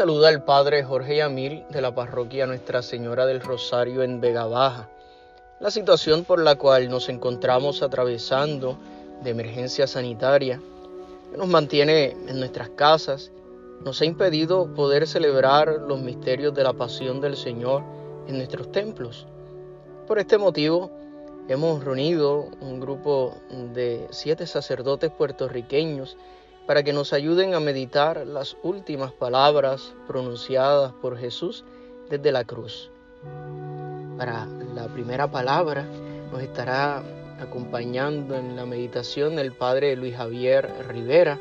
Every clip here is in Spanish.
Saluda el Padre Jorge Yamil de la parroquia Nuestra Señora del Rosario en Vega Baja. La situación por la cual nos encontramos atravesando de emergencia sanitaria nos mantiene en nuestras casas, nos ha impedido poder celebrar los misterios de la pasión del Señor en nuestros templos. Por este motivo, hemos reunido un grupo de siete sacerdotes puertorriqueños para que nos ayuden a meditar las últimas palabras pronunciadas por Jesús desde la cruz. Para la primera palabra nos estará acompañando en la meditación el Padre Luis Javier Rivera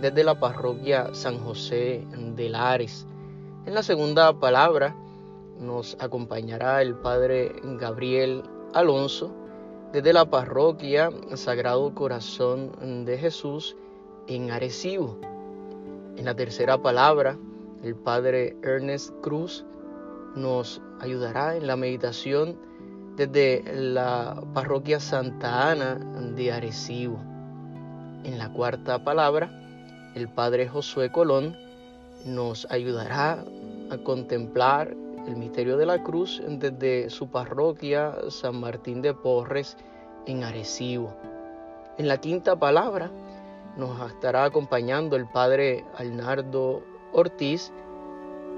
desde la parroquia San José de Lares. En la segunda palabra nos acompañará el Padre Gabriel Alonso desde la parroquia Sagrado Corazón de Jesús en Arecibo. En la tercera palabra, el Padre Ernest Cruz nos ayudará en la meditación desde la parroquia Santa Ana de Arecibo. En la cuarta palabra, el Padre Josué Colón nos ayudará a contemplar el misterio de la cruz desde su parroquia San Martín de Porres en Arecibo. En la quinta palabra, nos estará acompañando el padre Arnaldo Ortiz,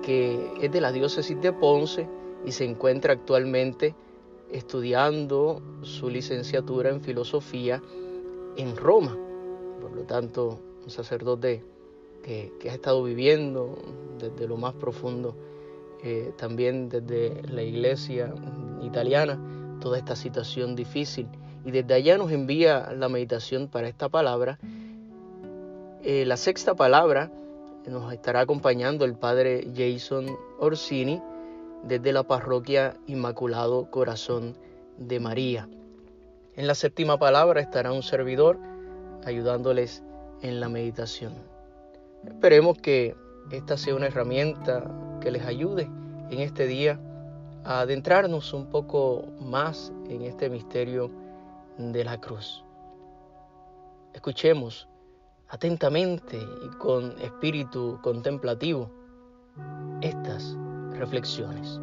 que es de la diócesis de Ponce y se encuentra actualmente estudiando su licenciatura en filosofía en Roma. Por lo tanto, un sacerdote que, ha estado viviendo desde lo más profundo, eh, también desde la iglesia italiana, toda esta situación difícil. Y desde allá nos envía la meditación para esta palabra eh, la sexta palabra nos estará acompañando el padre Jason Orsini desde la parroquia Inmaculado Corazón de María. En la séptima palabra estará un servidor ayudándoles en la meditación. Esperemos que esta sea una herramienta que les ayude en este día a adentrarnos un poco más en este misterio de la cruz. Escuchemos atentamente y con espíritu contemplativo estas reflexiones.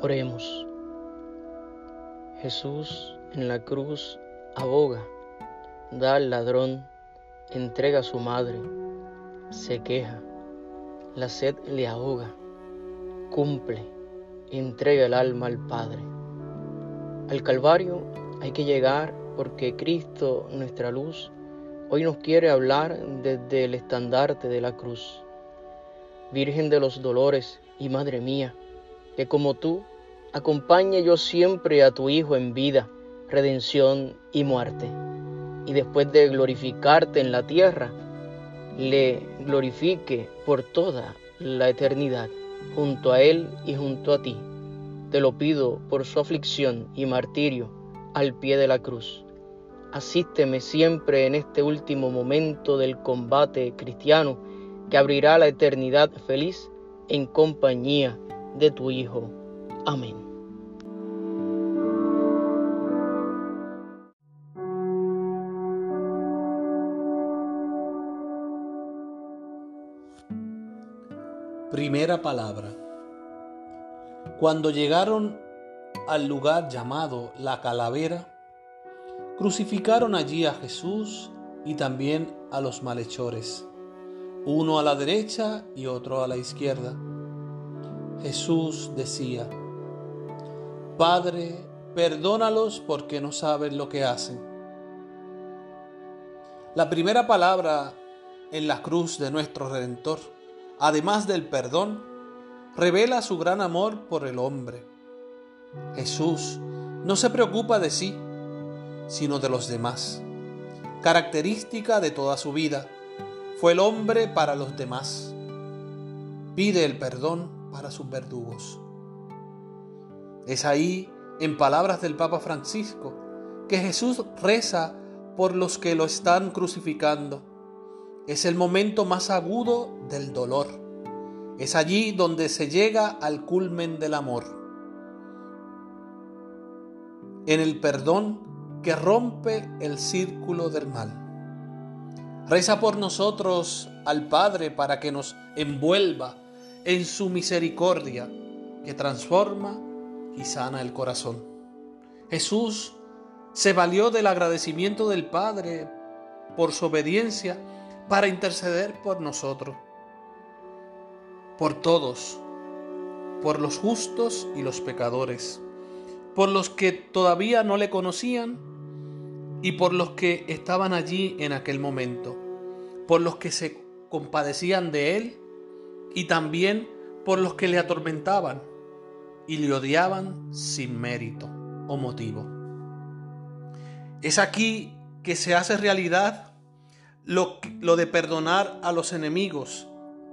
Oremos. Jesús en la cruz aboga, da al ladrón entrega a su madre, se queja, la sed le ahoga, cumple, entrega el alma al Padre. Al Calvario hay que llegar porque Cristo, nuestra luz, hoy nos quiere hablar desde el estandarte de la cruz. Virgen de los dolores y Madre mía, que como tú acompañe yo siempre a tu Hijo en vida, redención y muerte y después de glorificarte en la tierra, le glorifique por toda la eternidad, junto a Él y junto a ti. Te lo pido por su aflicción y martirio al pie de la cruz. Asísteme siempre en este último momento del combate cristiano que abrirá la eternidad feliz en compañía de tu Hijo. Amén. Primera palabra. Cuando llegaron al lugar llamado la calavera, crucificaron allí a Jesús y también a los malhechores, uno a la derecha y otro a la izquierda. Jesús decía, Padre, perdónalos porque no saben lo que hacen. La primera palabra en la cruz de nuestro Redentor además del perdón, revela su gran amor por el hombre. Jesús no se preocupa de sí, sino de los demás. Característica de toda su vida, fue el hombre para los demás. Pide el perdón para sus verdugos. Es ahí, en palabras del Papa Francisco, que Jesús reza por los que lo están crucificando es el momento más agudo del dolor. Es allí donde se llega al culmen del amor. En el perdón que rompe el círculo del mal. Reza por nosotros al Padre para que nos envuelva en su misericordia que transforma y sana el corazón. Jesús se valió del agradecimiento del Padre por su obediencia para interceder por nosotros, por todos, por los justos y los pecadores, por los que todavía no le conocían y por los que estaban allí en aquel momento, por los que se compadecían de él y también por los que le atormentaban y le odiaban sin mérito o motivo. Es aquí que se hace realidad lo, de perdonar a los enemigos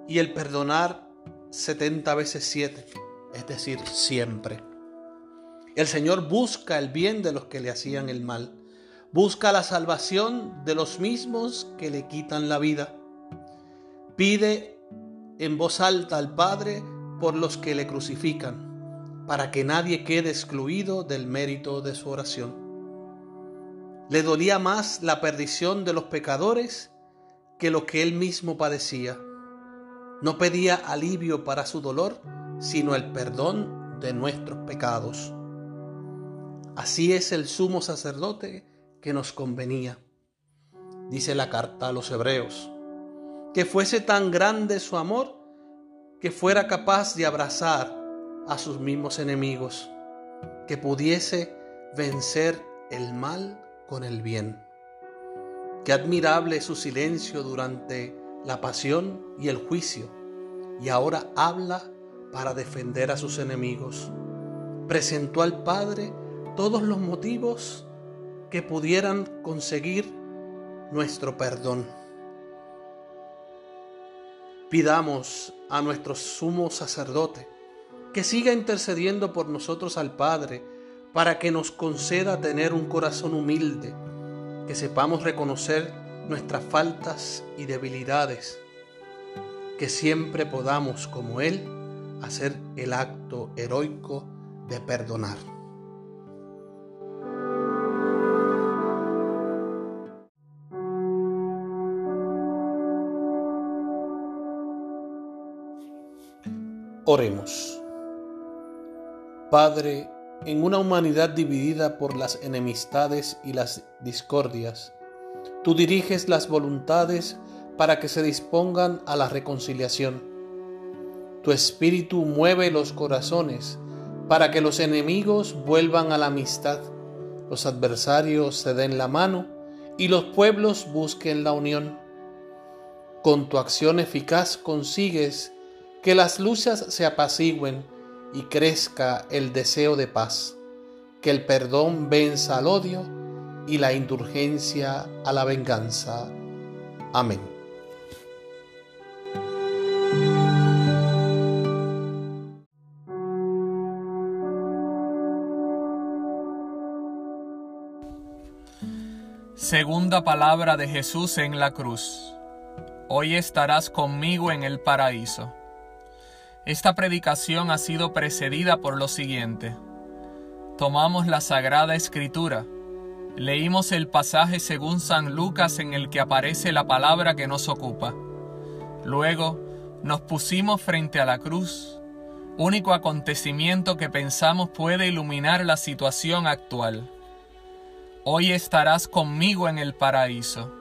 y el perdonar 70 veces 7, es decir, siempre. El Señor busca el bien de los que le hacían el mal, busca la salvación de los mismos que le quitan la vida. Pide en voz alta al Padre por los que le crucifican, para que nadie quede excluido del mérito de su oración. Le dolía más la perdición de los pecadores que lo que él mismo padecía. No pedía alivio para su dolor, sino el perdón de nuestros pecados. Así es el sumo sacerdote que nos convenía. Dice la carta a los hebreos que fuese tan grande su amor que fuera capaz de abrazar a sus mismos enemigos, que pudiese vencer el mal con el bien. Qué admirable su silencio durante la pasión y el juicio, y ahora habla para defender a sus enemigos. Presentó al Padre todos los motivos que pudieran conseguir nuestro perdón. Pidamos a nuestro sumo sacerdote que siga intercediendo por nosotros al Padre para que nos conceda tener un corazón humilde, que sepamos reconocer nuestras faltas y debilidades, que siempre podamos, como Él, hacer el acto heroico de perdonar. Oremos. Padre, en una humanidad dividida por las enemistades y las discordias, tú diriges las voluntades para que se dispongan a la reconciliación. Tu espíritu mueve los corazones para que los enemigos vuelvan a la amistad, los adversarios se den la mano y los pueblos busquen la unión. Con tu acción eficaz consigues que las luchas se apacigüen y crezca el deseo de paz, que el perdón venza al odio y la indulgencia a la venganza. Amén. Segunda palabra de Jesús en la cruz. Hoy estarás conmigo en el paraíso. Esta predicación ha sido precedida por lo siguiente. Tomamos la Sagrada Escritura, leímos el pasaje según San Lucas en el que aparece la palabra que nos ocupa. Luego nos pusimos frente a la cruz, único acontecimiento que pensamos puede iluminar la situación actual. Hoy estarás conmigo en el paraíso.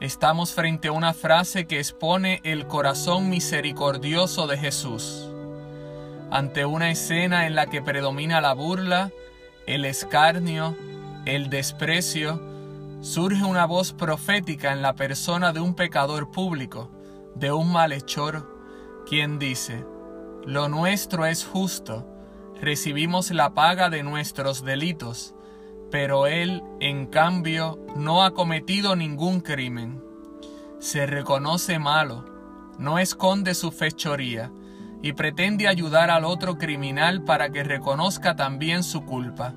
Estamos frente a una frase que expone el corazón misericordioso de Jesús. Ante una escena en la que predomina la burla, el escarnio, el desprecio, surge una voz profética en la persona de un pecador público, de un malhechor, quien dice, Lo nuestro es justo, recibimos la paga de nuestros delitos, pero él, en cambio, no ha cometido ningún crimen. Se reconoce malo, no esconde su fechoría y pretende ayudar al otro criminal para que reconozca también su culpa.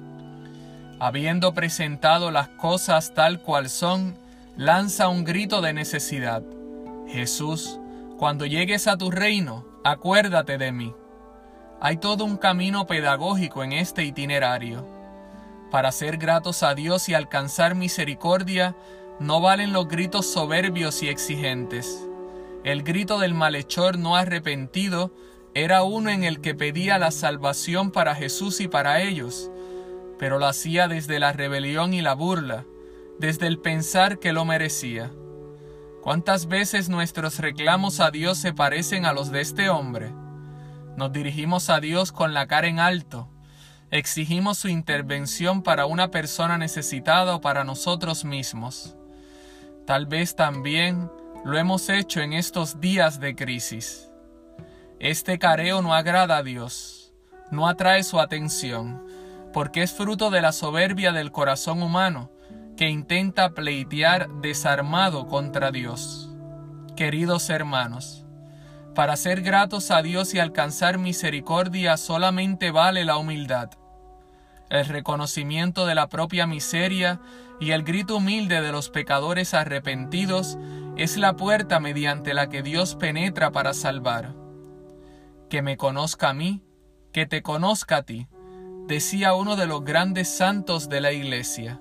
Habiendo presentado las cosas tal cual son, lanza un grito de necesidad. Jesús, cuando llegues a tu reino, acuérdate de mí. Hay todo un camino pedagógico en este itinerario. Para ser gratos a Dios y alcanzar misericordia, no valen los gritos soberbios y exigentes. El grito del malhechor no arrepentido era uno en el que pedía la salvación para Jesús y para ellos, pero lo hacía desde la rebelión y la burla, desde el pensar que lo merecía. ¿Cuántas veces nuestros reclamos a Dios se parecen a los de este hombre? Nos dirigimos a Dios con la cara en alto, exigimos su intervención para una persona necesitada o para nosotros mismos. Tal vez también lo hemos hecho en estos días de crisis. Este careo no agrada a Dios, no atrae su atención, porque es fruto de la soberbia del corazón humano que intenta pleitear desarmado contra Dios. Queridos hermanos, para ser gratos a Dios y alcanzar misericordia solamente vale la humildad, el reconocimiento de la propia miseria y el grito humilde de los pecadores arrepentidos es la puerta mediante la que Dios penetra para salvar que me conozca a mí, que te conozca a ti, decía uno de los grandes santos de la Iglesia.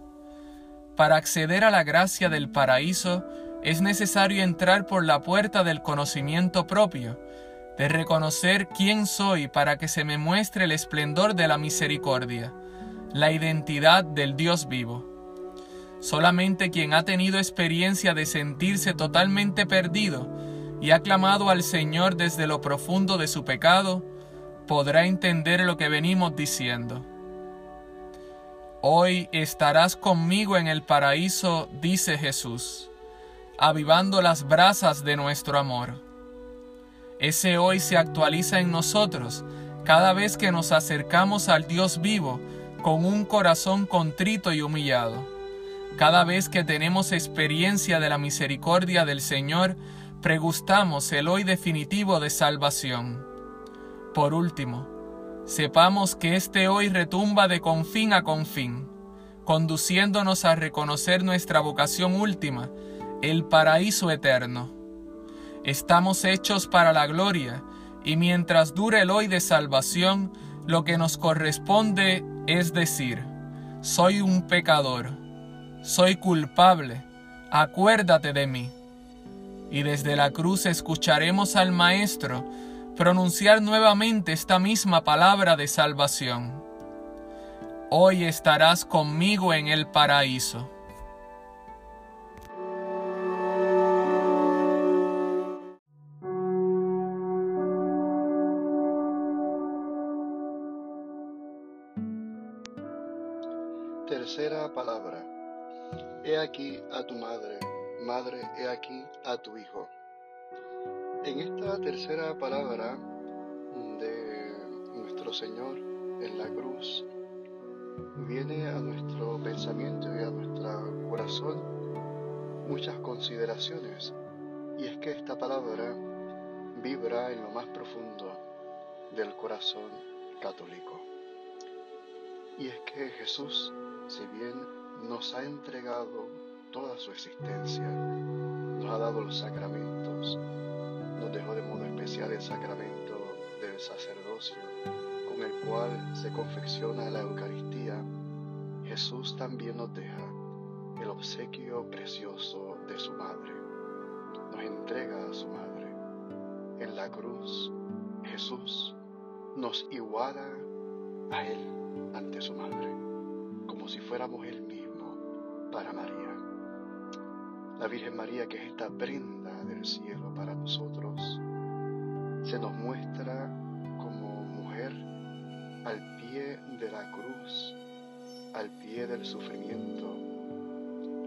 Para acceder a la gracia del paraíso es necesario entrar por la puerta del conocimiento propio, de reconocer quién soy para que se me muestre el esplendor de la misericordia, la identidad del Dios vivo. Solamente quien ha tenido experiencia de sentirse totalmente perdido y ha clamado al Señor desde lo profundo de su pecado, podrá entender lo que venimos diciendo. Hoy estarás conmigo en el paraíso, dice Jesús, avivando las brasas de nuestro amor. Ese hoy se actualiza en nosotros cada vez que nos acercamos al Dios vivo con un corazón contrito y humillado. Cada vez que tenemos experiencia de la misericordia del Señor, pregustamos el hoy definitivo de salvación. Por último, sepamos que este hoy retumba de confín a confín, conduciéndonos a reconocer nuestra vocación última, el paraíso eterno. Estamos hechos para la gloria, y mientras dure el hoy de salvación, lo que nos corresponde es decir, soy un pecador, soy culpable, acuérdate de mí y desde la cruz escucharemos al Maestro pronunciar nuevamente esta misma palabra de salvación. Hoy estarás conmigo en el paraíso. Tercera palabra. He aquí a tu madre. Madre, he aquí a tu Hijo. En esta tercera palabra de nuestro Señor en la cruz, viene a nuestro pensamiento y a nuestro corazón muchas consideraciones. Y es que esta palabra vibra en lo más profundo del corazón católico. Y es que Jesús, si bien nos ha entregado toda su existencia. Nos ha dado los sacramentos, nos dejó de modo especial el sacramento del sacerdocio, con el cual se confecciona la Eucaristía. Jesús también nos deja el obsequio precioso de su madre. Nos entrega a su madre. En la cruz, Jesús nos iguala a Él ante su madre, como si fuéramos Él mismo para María la Virgen María, que es esta prenda del cielo para nosotros, se nos muestra como mujer al pie de la cruz, al pie del sufrimiento.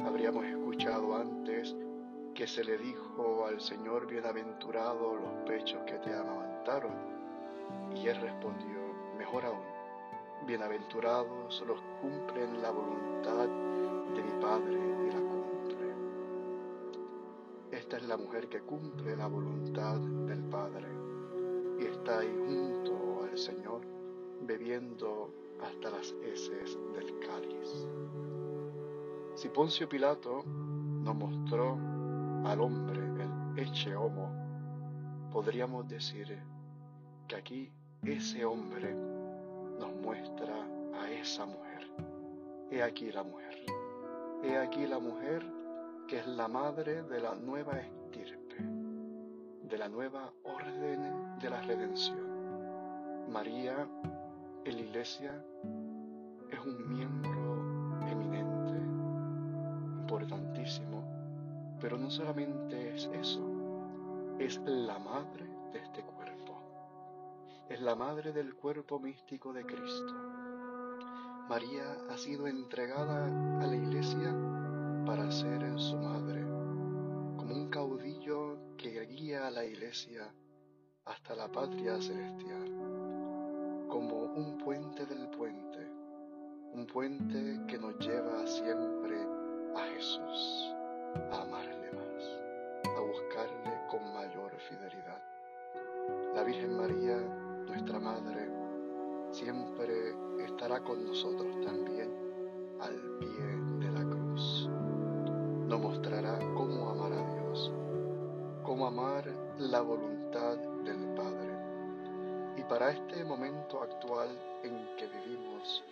Habríamos escuchado antes que se le dijo al Señor, bienaventurado los pechos que te amamantaron. Y él respondió, mejor aún, bienaventurados los cumplen la voluntad de mi Padre esta es la mujer que cumple la voluntad del Padre y está ahí junto al Señor bebiendo hasta las heces del cáliz. Si Poncio Pilato nos mostró al hombre, el eche homo, podríamos decir que aquí ese hombre muestra a esa mujer. He aquí la mujer. He aquí la mujer que es la madre de la nueva estirpe, de la nueva orden de la redención. María en la iglesia es un miembro eminente, importantísimo, pero no solamente es eso, es la madre de este cuerpo, es la madre del cuerpo místico de Cristo. María ha sido entregada a la iglesia para ser su madre, como un caudillo que guía a la iglesia hasta la patria celestial, como un puente del puente, un puente que nos lleva siempre a Jesús, a amarle más, a buscarle con mayor fidelidad. La Virgen María, nuestra Madre, siempre estará con nosotros también al pie de la cruz nos mostrará cómo amar a Dios, cómo amar la voluntad del Padre. Y para este momento actual en que vivimos,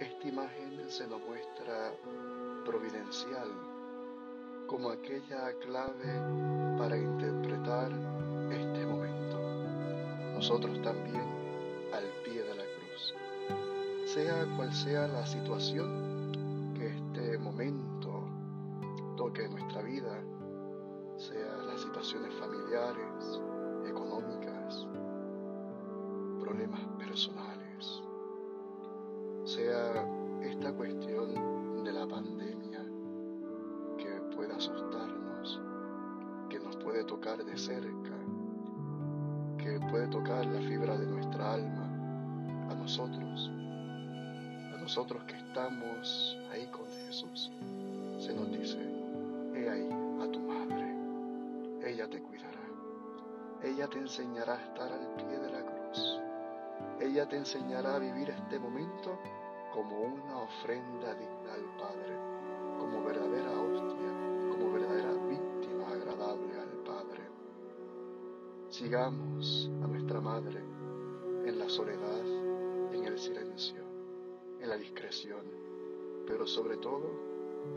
esta imagen se nos muestra providencial, como aquella clave para interpretar. Nosotros también al pie de la cruz. Sea cual sea la situación nosotros que estamos ahí con Jesús, se nos dice, ahí a tu madre. Ella te cuidará. Ella te enseñará a estar al pie de la cruz. Ella te enseñará a vivir este momento como una ofrenda digna al Padre, como verdadera hostia, como verdadera víctima agradable al Padre. Sigamos a nuestra Madre en la soledad, en el silencio, en la discreción, pero sobre todo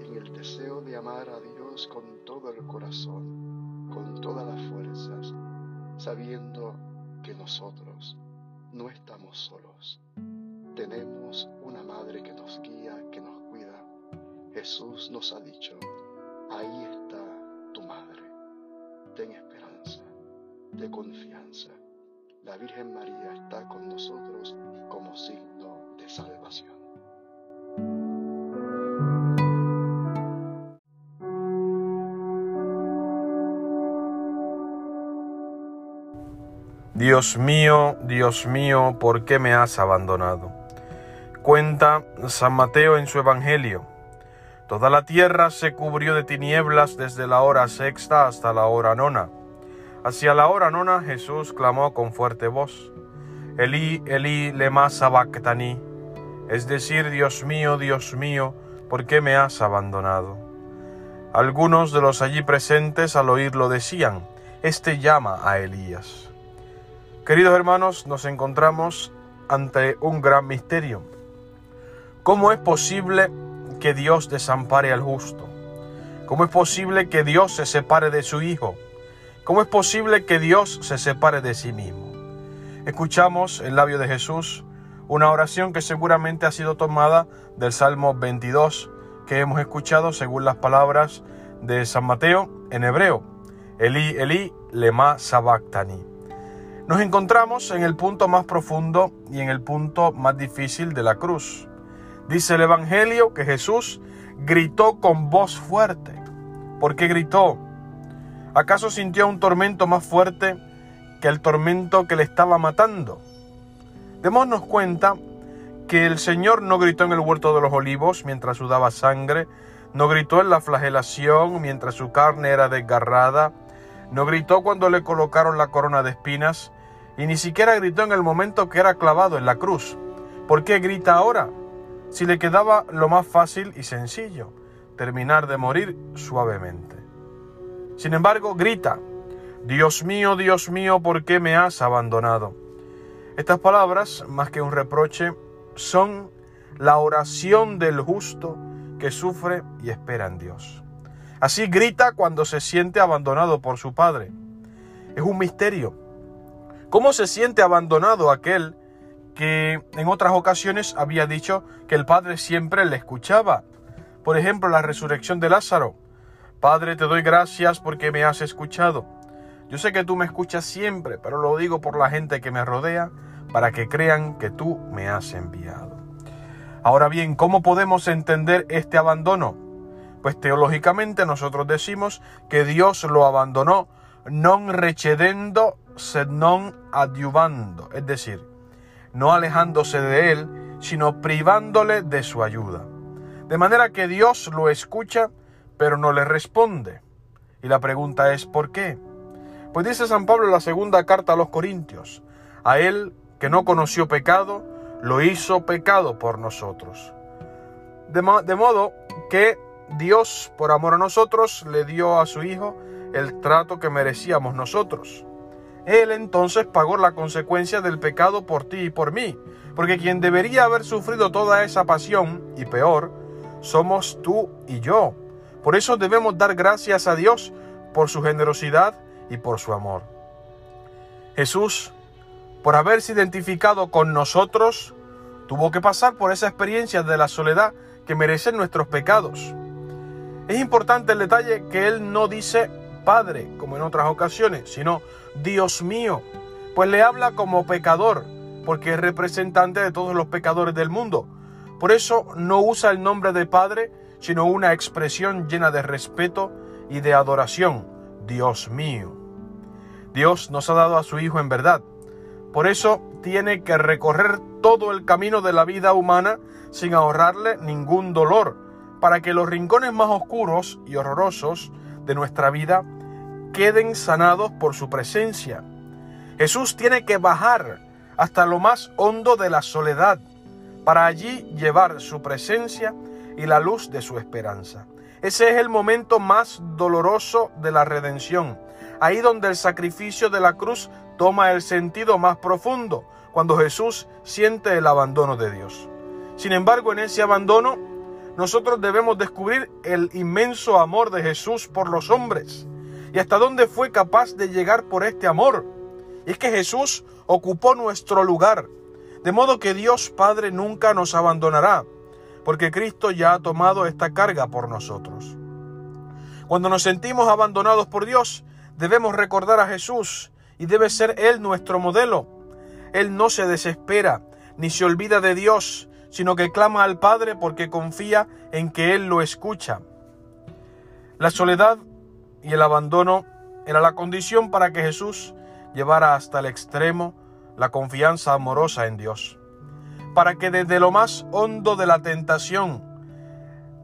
en el deseo de amar a Dios con todo el corazón, con todas las fuerzas, sabiendo que nosotros no estamos solos. Tenemos una madre que nos guía, que nos cuida. Jesús nos ha dicho, ahí está tu madre. Ten esperanza, de confianza. La Virgen María está con nosotros como signo salvación. Dios mío, Dios mío, ¿por qué me has abandonado? Cuenta San Mateo en su Evangelio. Toda la tierra se cubrió de tinieblas desde la hora sexta hasta la hora nona. Hacia la hora nona Jesús clamó con fuerte voz, Elí, Elí, lema sabactani, es decir, Dios mío, Dios mío, ¿por qué me has abandonado? Algunos de los allí presentes al oírlo decían, Este llama a Elías. Queridos hermanos, nos encontramos ante un gran misterio. ¿Cómo es posible que Dios desampare al justo? ¿Cómo es posible que Dios se separe de su Hijo? ¿Cómo es posible que Dios se separe de sí mismo? Escuchamos el labio de Jesús una oración que seguramente ha sido tomada del Salmo 22 que hemos escuchado según las palabras de San Mateo en hebreo. Eli, Eli, lema sabactani nos encontramos en el punto más profundo y en el punto más difícil de la cruz. Dice el Evangelio que Jesús gritó con voz fuerte. ¿Por qué gritó? ¿Acaso sintió un tormento más fuerte que el tormento que le estaba matando? Démonos cuenta que el Señor no gritó en el huerto de los olivos mientras sudaba sangre, no gritó en la flagelación mientras su carne era desgarrada, no gritó cuando le colocaron la corona de espinas, y ni siquiera gritó en el momento que era clavado en la cruz. ¿Por qué grita ahora? Si le quedaba lo más fácil y sencillo, terminar de morir suavemente. Sin embargo, grita, Dios mío, Dios mío, ¿por qué me has abandonado? Estas palabras, más que un reproche, son la oración del justo que sufre y espera en Dios. Así grita cuando se siente abandonado por su padre. Es un misterio. ¿Cómo se siente abandonado aquel que en otras ocasiones había dicho que el Padre siempre le escuchaba? Por ejemplo, la resurrección de Lázaro. Padre, te doy gracias porque me has escuchado. Yo sé que tú me escuchas siempre, pero lo digo por la gente que me rodea, para que crean que tú me has enviado. Ahora bien, ¿cómo podemos entender este abandono? Pues teológicamente nosotros decimos que Dios lo abandonó non recedendo sed non adiuvando, es decir, no alejándose de él, sino privándole de su ayuda. De manera que Dios lo escucha pero no le responde. Y la pregunta es ¿por qué? Pues dice San Pablo en la segunda carta a los Corintios, a él que no conoció pecado, lo hizo pecado por nosotros. De, de modo que Dios, por amor a nosotros, le dio a su Hijo el trato que merecíamos nosotros. Él entonces pagó la consecuencia del pecado por ti y por mí, porque quien debería haber sufrido toda esa pasión, y peor, somos tú y yo, por eso debemos dar gracias a Dios por su generosidad y por su amor. Jesús, por haberse identificado con nosotros, tuvo que pasar por esa experiencia de la soledad que merecen nuestros pecados. Es importante el detalle que Él no dice Padre, como en otras ocasiones, sino Dios mío, pues le habla como pecador, porque es representante de todos los pecadores del mundo. Por eso no usa el nombre de Padre, sino una expresión llena de respeto y de adoración. Dios mío. Dios nos ha dado a su Hijo en verdad. Por eso tiene que recorrer todo el camino de la vida humana sin ahorrarle ningún dolor, para que los rincones más oscuros y horrorosos de nuestra vida queden sanados por su presencia. Jesús tiene que bajar hasta lo más hondo de la soledad, para allí llevar su presencia y la luz de su esperanza. Ese es el momento más doloroso de la redención, ahí donde el sacrificio de la cruz toma el sentido más profundo, cuando Jesús siente el abandono de Dios. Sin embargo, en ese abandono, nosotros debemos descubrir el inmenso amor de Jesús por los hombres y hasta dónde fue capaz de llegar por este amor. Es que Jesús ocupó nuestro lugar, de modo que Dios Padre nunca nos abandonará porque Cristo ya ha tomado esta carga por nosotros. Cuando nos sentimos abandonados por Dios, debemos recordar a Jesús y debe ser Él nuestro modelo. Él no se desespera ni se olvida de Dios, sino que clama al Padre porque confía en que Él lo escucha. La soledad y el abandono era la condición para que Jesús llevara hasta el extremo la confianza amorosa en Dios para que desde lo más hondo de la tentación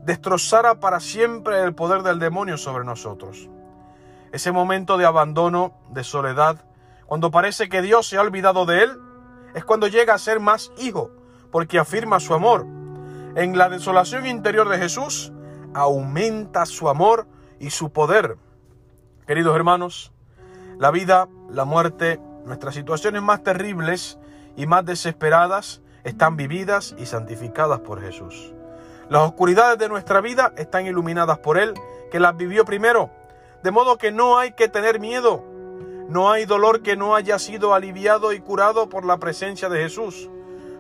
destrozara para siempre el poder del demonio sobre nosotros. Ese momento de abandono, de soledad, cuando parece que Dios se ha olvidado de él, es cuando llega a ser más hijo, porque afirma su amor. En la desolación interior de Jesús, aumenta su amor y su poder. Queridos hermanos, la vida, la muerte, nuestras situaciones más terribles y más desesperadas están vividas y santificadas por Jesús. Las oscuridades de nuestra vida están iluminadas por Él, que las vivió primero. De modo que no hay que tener miedo. No hay dolor que no haya sido aliviado y curado por la presencia de Jesús.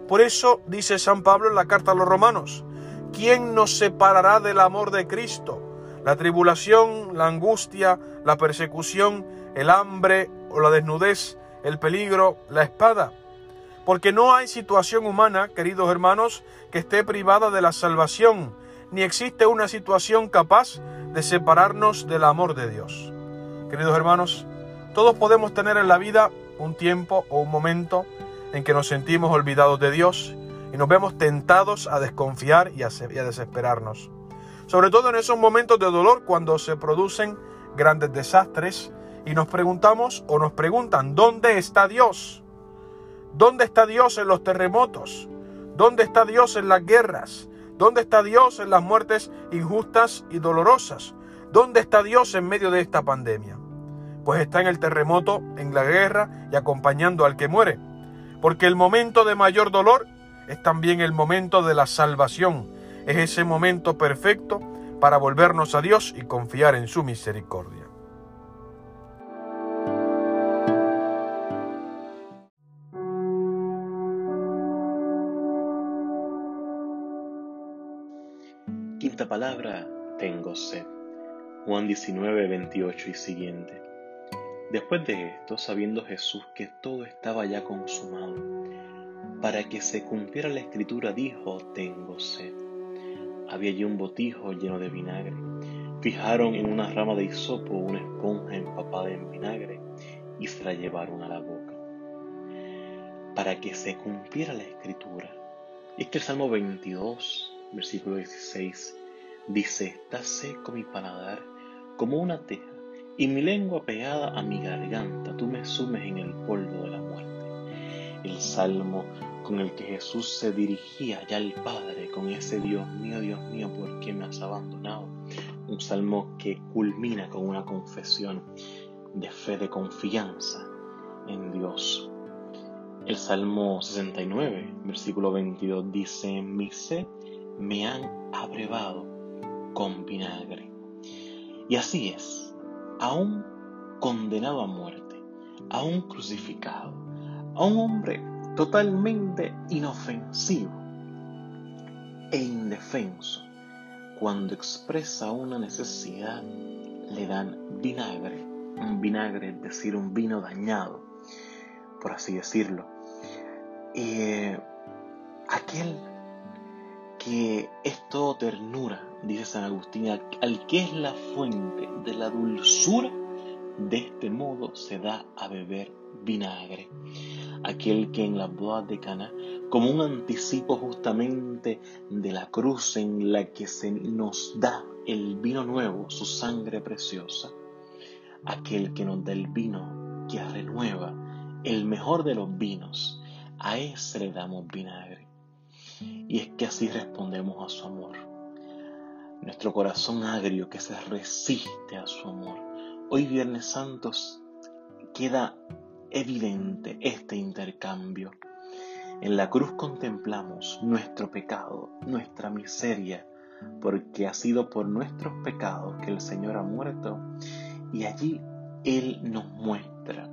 Por eso dice San Pablo en la carta a los romanos, ¿quién nos separará del amor de Cristo? La tribulación, la angustia, la persecución, el hambre o la desnudez, el peligro, la espada. Porque no hay situación humana, queridos hermanos, que esté privada de la salvación, ni existe una situación capaz de separarnos del amor de Dios. Queridos hermanos, todos podemos tener en la vida un tiempo o un momento en que nos sentimos olvidados de Dios y nos vemos tentados a desconfiar y a, desesperarnos. Sobre todo en esos momentos de dolor cuando se producen grandes desastres y nos preguntamos o nos preguntan, ¿dónde está Dios? ¿Dónde está Dios en los terremotos? ¿Dónde está Dios en las guerras? ¿Dónde está Dios en las muertes injustas y dolorosas? ¿Dónde está Dios en medio de esta pandemia? Pues está en el terremoto, en la guerra y acompañando al que muere. porque el momento de mayor dolor es también el momento de la salvación, es ese momento perfecto para volvernos a Dios y confiar en su misericordia. Quinta palabra, tengo sed. Juan 19, 28 y siguiente. Después de esto, sabiendo Jesús que todo estaba ya consumado, para que se cumpliera la escritura, dijo, tengo sed. Había allí un botijo lleno de vinagre. Fijaron en una rama de hisopo una esponja empapada en vinagre y se la llevaron a la boca. Para que se cumpliera la escritura. Y es que el Salmo 22, versículo 16, dice, está seco mi paladar como una teja, y mi lengua pegada a mi garganta, tú me sumes en el polvo de la muerte. El salmo con el que Jesús se dirigía ya al Padre, con ese Dios mío, Dios mío, ¿por qué me has abandonado? Un salmo que culmina con una confesión de fe, de confianza en Dios. El Salmo 69, versículo 22 dice, mi sed me han abrevado con vinagre. Y así es, aún condenado a muerte, aún crucificado, a un hombre totalmente inofensivo e indefenso, cuando expresa una necesidad, le dan vinagre, un vinagre, es decir, un vino dañado, por así decirlo. Eh, aquel que es todo ternura, dice San Agustín, al que es la fuente de la dulzura, de este modo se da a beber vinagre. Aquel que en las bodas de Cana, como un anticipo justamente de la cruz en la que se nos da el vino nuevo, su sangre preciosa, aquel que nos da el vino que renueva, el mejor de los vinos, a ese le damos vinagre. Y es que así respondemos a su amor. Nuestro corazón agrio que se resiste a su amor. Hoy Viernes Santos queda evidente este intercambio. En la cruz contemplamos nuestro pecado, nuestra miseria, porque ha sido por nuestros pecados que el Señor ha muerto y allí Él nos muestra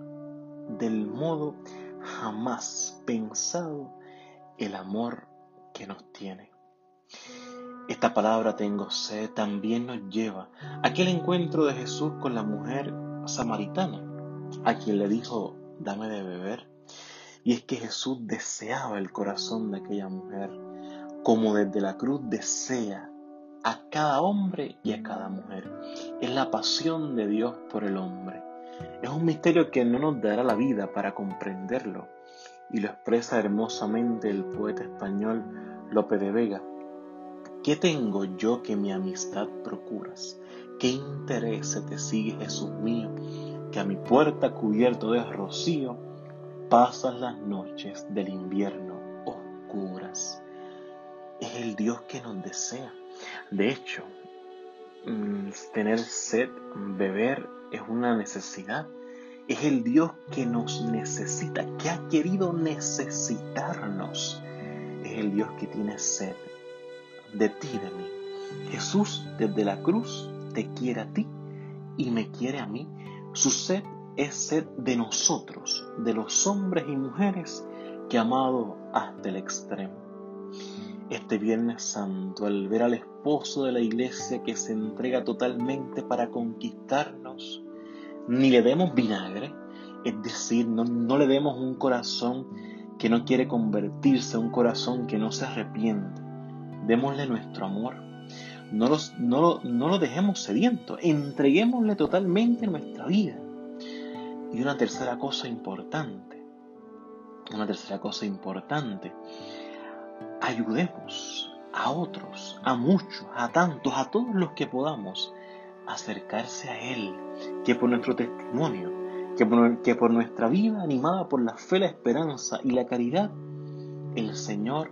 del modo jamás pensado el amor que nos tiene. Esta palabra tengo sed también nos lleva a aquel encuentro de Jesús con la mujer samaritana, a quien le dijo, dame de beber. Y es que Jesús deseaba el corazón de aquella mujer, como desde la cruz desea a cada hombre y a cada mujer. Es la pasión de Dios por el hombre. Es un misterio que no nos dará la vida para comprenderlo, y lo expresa hermosamente el poeta español Lope de Vega. ¿Qué tengo yo que mi amistad procuras? ¿Qué interés te sigue, Jesús mío, que a mi puerta cubierto de rocío pasas las noches del invierno oscuras? Es el Dios que nos desea. De hecho, mm, tener sed, beber, es una necesidad es el Dios que nos necesita, que ha querido necesitarnos. Es el Dios que tiene sed de ti, de mí. Jesús desde la cruz te quiere a ti y me quiere a mí. Su sed es sed de nosotros, de los hombres y mujeres que amado hasta el extremo. Este Viernes Santo, al ver al esposo de la iglesia que se entrega totalmente para conquistarnos, ni le demos vinagre, es decir, no, le demos un corazón que no quiere convertirse, un corazón que no se arrepiente. Démosle nuestro amor. No, no, no lo dejemos sediento, entreguémosle totalmente nuestra vida. Y una tercera cosa importante, una tercera cosa importante, ayudemos a otros, a muchos, a tantos, a todos los que podamos acercarse a Él, que por nuestro testimonio, que por, que por nuestra vida animada por la fe, la esperanza y la caridad, el Señor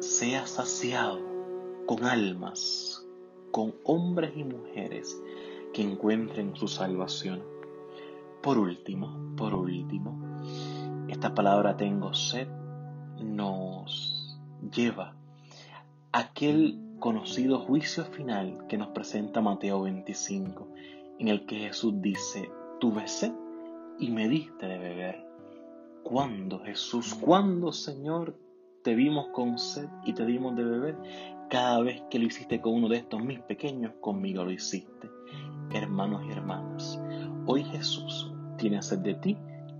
sea saciado con almas, con hombres y mujeres que encuentren su salvación. Por último, por último, esta palabra tengo sed nos lleva a aquel conocido juicio final que nos presenta Mateo 25, en el que Jesús dice, tuve sed y me diste de beber. ¿Cuándo, Jesús? ¿Cuándo, Señor, te vimos con sed y te dimos de beber? Cada vez que lo hiciste con uno de estos mis pequeños, conmigo lo hiciste. Hermanos y hermanas, hoy Jesús tiene sed de ti,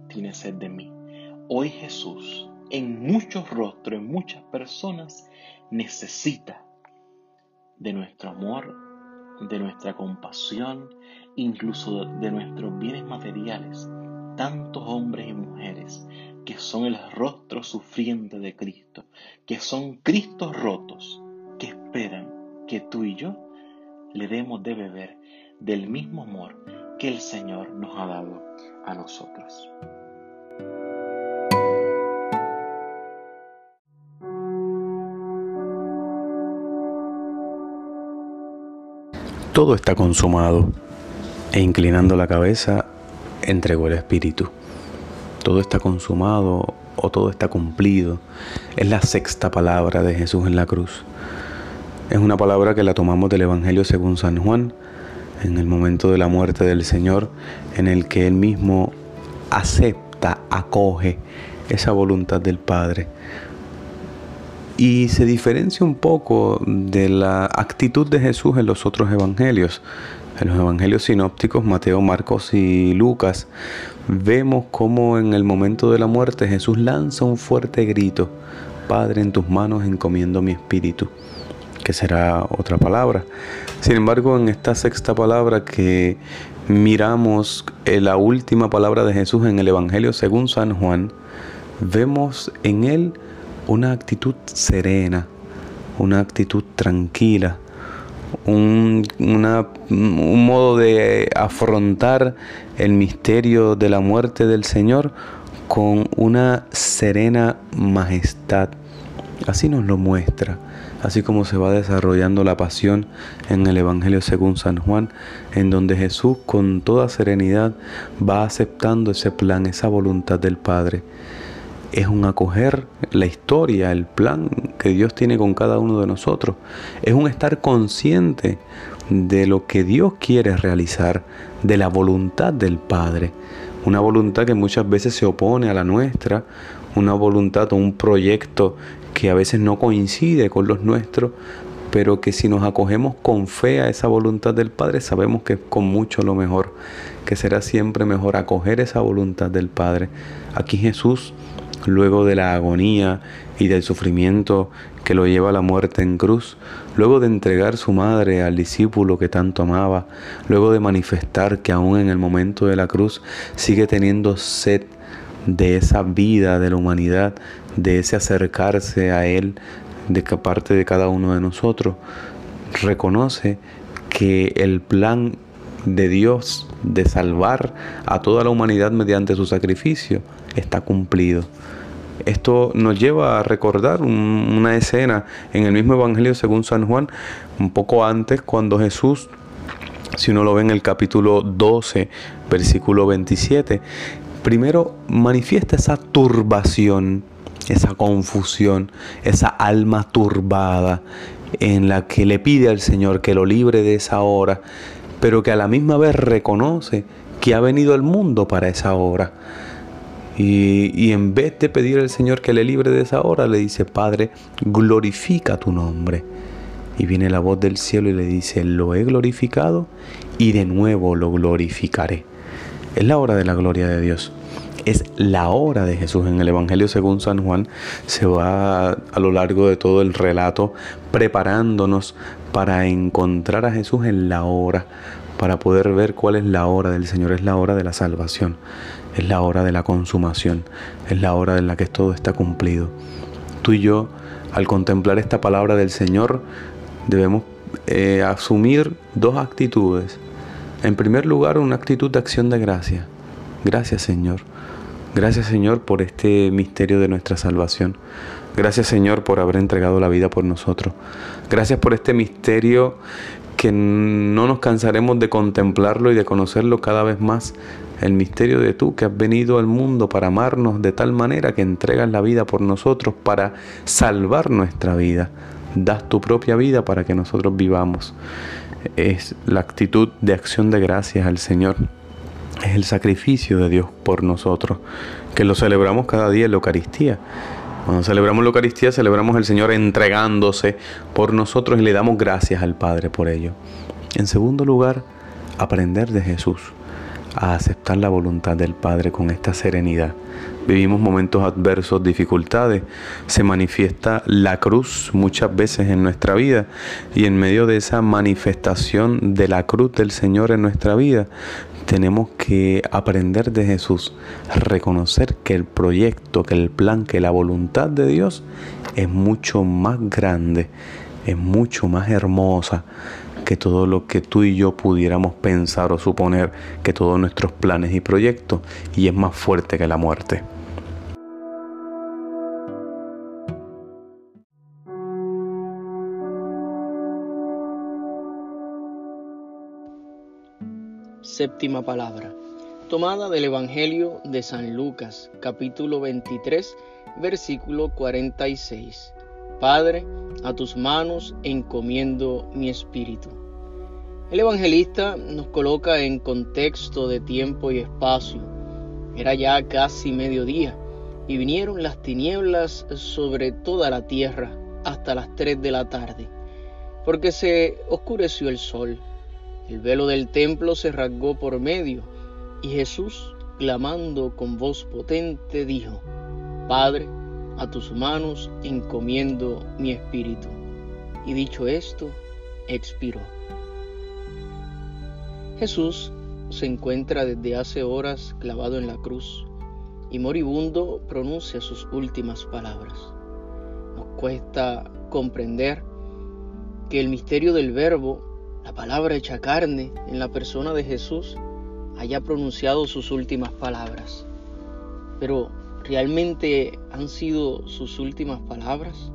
tiene sed de mí. Hoy Jesús, en muchos rostros, en muchas personas, necesita de nuestro amor, de nuestra compasión, incluso de nuestros bienes materiales, tantos hombres y mujeres que son el rostro sufriente de Cristo, que son Cristos rotos, que esperan que tú y yo le demos de beber del mismo amor que el Señor nos ha dado a nosotros. Todo está consumado e inclinando la cabeza entregó el Espíritu. Todo está consumado o todo está cumplido. Es la sexta palabra de Jesús en la cruz. Es una palabra que la tomamos del Evangelio según San Juan, en el momento de la muerte del Señor, en el que Él mismo acepta, acoge esa voluntad del Padre. Y se diferencia un poco de la actitud de Jesús en los otros evangelios. En los evangelios sinópticos, Mateo, Marcos y Lucas, vemos cómo en el momento de la muerte Jesús lanza un fuerte grito, Padre, en tus manos encomiendo mi espíritu, que será otra palabra. Sin embargo, en esta sexta palabra que miramos en la última palabra de Jesús en el Evangelio según San Juan, vemos en él una actitud serena, una actitud tranquila, un, modo de afrontar el misterio de la muerte del Señor con una serena majestad. Así nos lo muestra, así como se va desarrollando la pasión en el Evangelio según San Juan, en donde Jesús con toda serenidad va aceptando ese plan, esa voluntad del Padre es un acoger la historia, el plan que Dios tiene con cada uno de nosotros. Es un estar consciente de lo que Dios quiere realizar, de la voluntad del Padre. Una voluntad que muchas veces se opone a la nuestra, una voluntad o un proyecto que a veces no coincide con los nuestros, pero que si nos acogemos con fe a esa voluntad del Padre, sabemos que es con mucho lo mejor, que será siempre mejor acoger esa voluntad del Padre. Aquí Jesús luego de la agonía y del sufrimiento que lo lleva a la muerte en cruz, luego de entregar su madre al discípulo que tanto amaba, luego de manifestar que aún en el momento de la cruz sigue teniendo sed de esa vida de la humanidad, de ese acercarse a Él de parte de cada uno de nosotros, reconoce que el plan de Dios de salvar a toda la humanidad mediante su sacrificio está cumplido. Esto nos lleva a recordar una escena en el mismo Evangelio según San Juan, un poco antes, cuando Jesús, si uno lo ve en el capítulo 12, versículo 27, primero manifiesta esa turbación, esa confusión, esa alma turbada en la que le pide al Señor que lo libre de esa hora, pero que a la misma vez reconoce que ha venido al mundo para esa hora y, en vez de pedir al Señor que le libre de esa hora, le dice, Padre, glorifica tu nombre. Y viene la voz del cielo y le dice, lo he glorificado y de nuevo lo glorificaré. Es la hora de la gloria de Dios. Es la hora de Jesús. En el Evangelio según San Juan se va a lo largo de todo el relato preparándonos para encontrar a Jesús en la hora, para poder ver cuál es la hora del Señor. Es la hora de la salvación es la hora de la consumación, es la hora en la que todo está cumplido. Tú y yo, al contemplar esta palabra del Señor, debemos eh, asumir dos actitudes. En primer lugar, una actitud de acción de gracia. Gracias Señor. Gracias Señor por este misterio de nuestra salvación. Gracias Señor por haber entregado la vida por nosotros. Gracias por este misterio que no nos cansaremos de contemplarlo y de conocerlo cada vez más el misterio de tú que has venido al mundo para amarnos de tal manera que entregas la vida por nosotros para salvar nuestra vida. Das tu propia vida para que nosotros vivamos. Es la actitud de acción de gracias al Señor. Es el sacrificio de Dios por nosotros, que lo celebramos cada día en la Eucaristía. Cuando celebramos la Eucaristía, celebramos al Señor entregándose por nosotros y le damos gracias al Padre por ello. En segundo lugar, aprender de Jesús a aceptar la voluntad del Padre con esta serenidad. Vivimos momentos adversos, dificultades, se manifiesta la cruz muchas veces en nuestra vida y en medio de esa manifestación de la cruz del Señor en nuestra vida, tenemos que aprender de Jesús, reconocer que el proyecto, que el plan, que la voluntad de Dios es mucho más grande, es mucho más hermosa que todo lo que tú y yo pudiéramos pensar o suponer, que todos nuestros planes y proyectos, y es más fuerte que la muerte. Séptima palabra, tomada del Evangelio de San Lucas, capítulo 23, versículo 46. Padre, a tus manos encomiendo mi espíritu. El evangelista nos coloca en contexto de tiempo y espacio. Era ya casi mediodía y vinieron las tinieblas sobre toda la tierra hasta las tres de la tarde, porque se oscureció el sol. El velo del templo se rasgó por medio y Jesús, clamando con voz potente, dijo, Padre, a tus manos encomiendo mi espíritu. Y dicho esto, expiró. Jesús se encuentra desde hace horas clavado en la cruz y moribundo pronuncia sus últimas palabras. Nos cuesta comprender que el misterio del verbo, la palabra hecha carne en la persona de Jesús, haya pronunciado sus últimas palabras. Pero ¿Realmente han sido sus últimas palabras?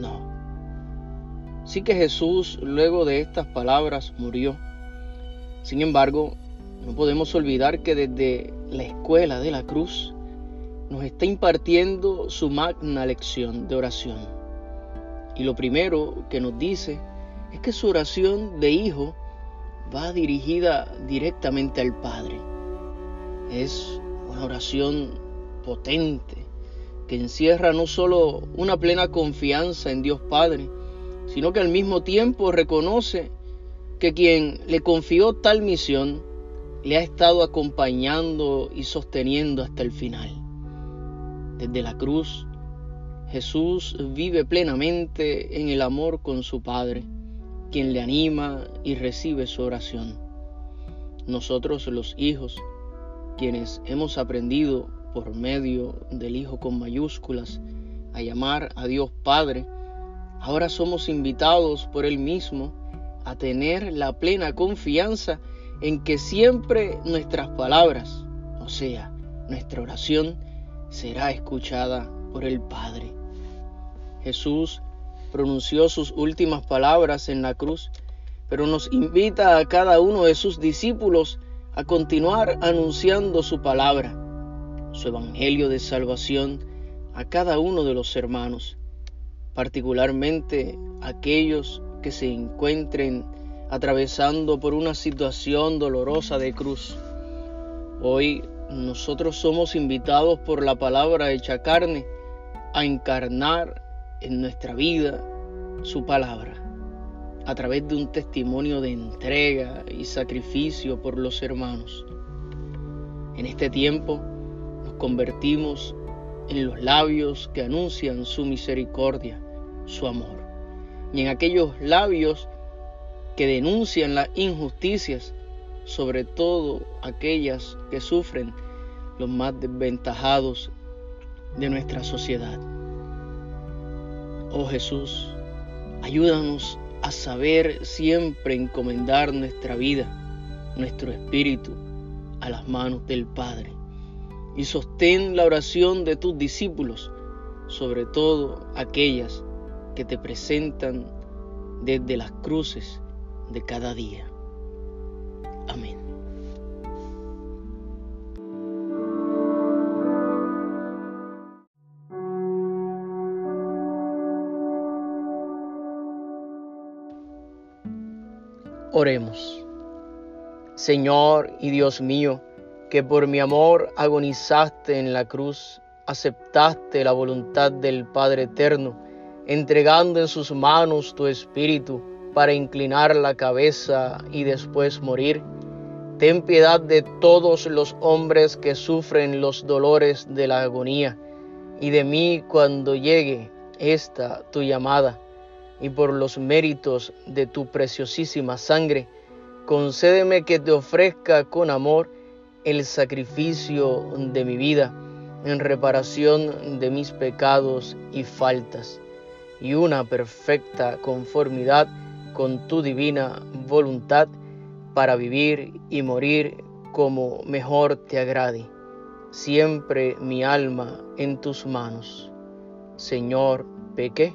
No. Sí que Jesús luego de estas palabras murió. Sin embargo, no podemos olvidar que desde la escuela de la cruz nos está impartiendo su magna lección de oración. Y lo primero que nos dice es que su oración de hijo va dirigida directamente al Padre. Es una oración potente que encierra no solo una plena confianza en Dios Padre, sino que al mismo tiempo reconoce que quien le confió tal misión le ha estado acompañando y sosteniendo hasta el final. Desde la cruz, Jesús vive plenamente en el amor con su Padre, quien le anima y recibe su oración. Nosotros los hijos quienes hemos aprendido por medio del Hijo con mayúsculas a llamar a Dios Padre, ahora somos invitados por Él mismo a tener la plena confianza en que siempre nuestras palabras, o sea, nuestra oración, será escuchada por el Padre. Jesús pronunció sus últimas palabras en la cruz, pero nos invita a cada uno de sus discípulos a continuar anunciando su palabra, su evangelio de salvación a cada uno de los hermanos, particularmente aquellos que se encuentren atravesando por una situación dolorosa de cruz. Hoy nosotros somos invitados por la palabra hecha carne a encarnar en nuestra vida su palabra a través de un testimonio de entrega y sacrificio por los hermanos. En este tiempo nos convertimos en los labios que anuncian su misericordia, su amor, y en aquellos labios que denuncian las injusticias, sobre todo aquellas que sufren los más desventajados de nuestra sociedad. Oh Jesús, ayúdanos a saber siempre encomendar nuestra vida, nuestro espíritu a las manos del Padre. Y sostén la oración de tus discípulos, sobre todo aquellas que te presentan desde las cruces de cada día. Amén. Oremos. Señor y Dios mío, que por mi amor agonizaste en la cruz, aceptaste la voluntad del Padre Eterno, entregando en sus manos tu espíritu para inclinar la cabeza y después morir. Ten piedad de todos los hombres que sufren los dolores de la agonía y de mí cuando llegue esta tu llamada y por los méritos de tu preciosísima sangre, concédeme que te ofrezca con amor el sacrificio de mi vida en reparación de mis pecados y faltas, y una perfecta conformidad con tu divina voluntad para vivir y morir como mejor te agrade. Siempre mi alma en tus manos. Señor, pequé,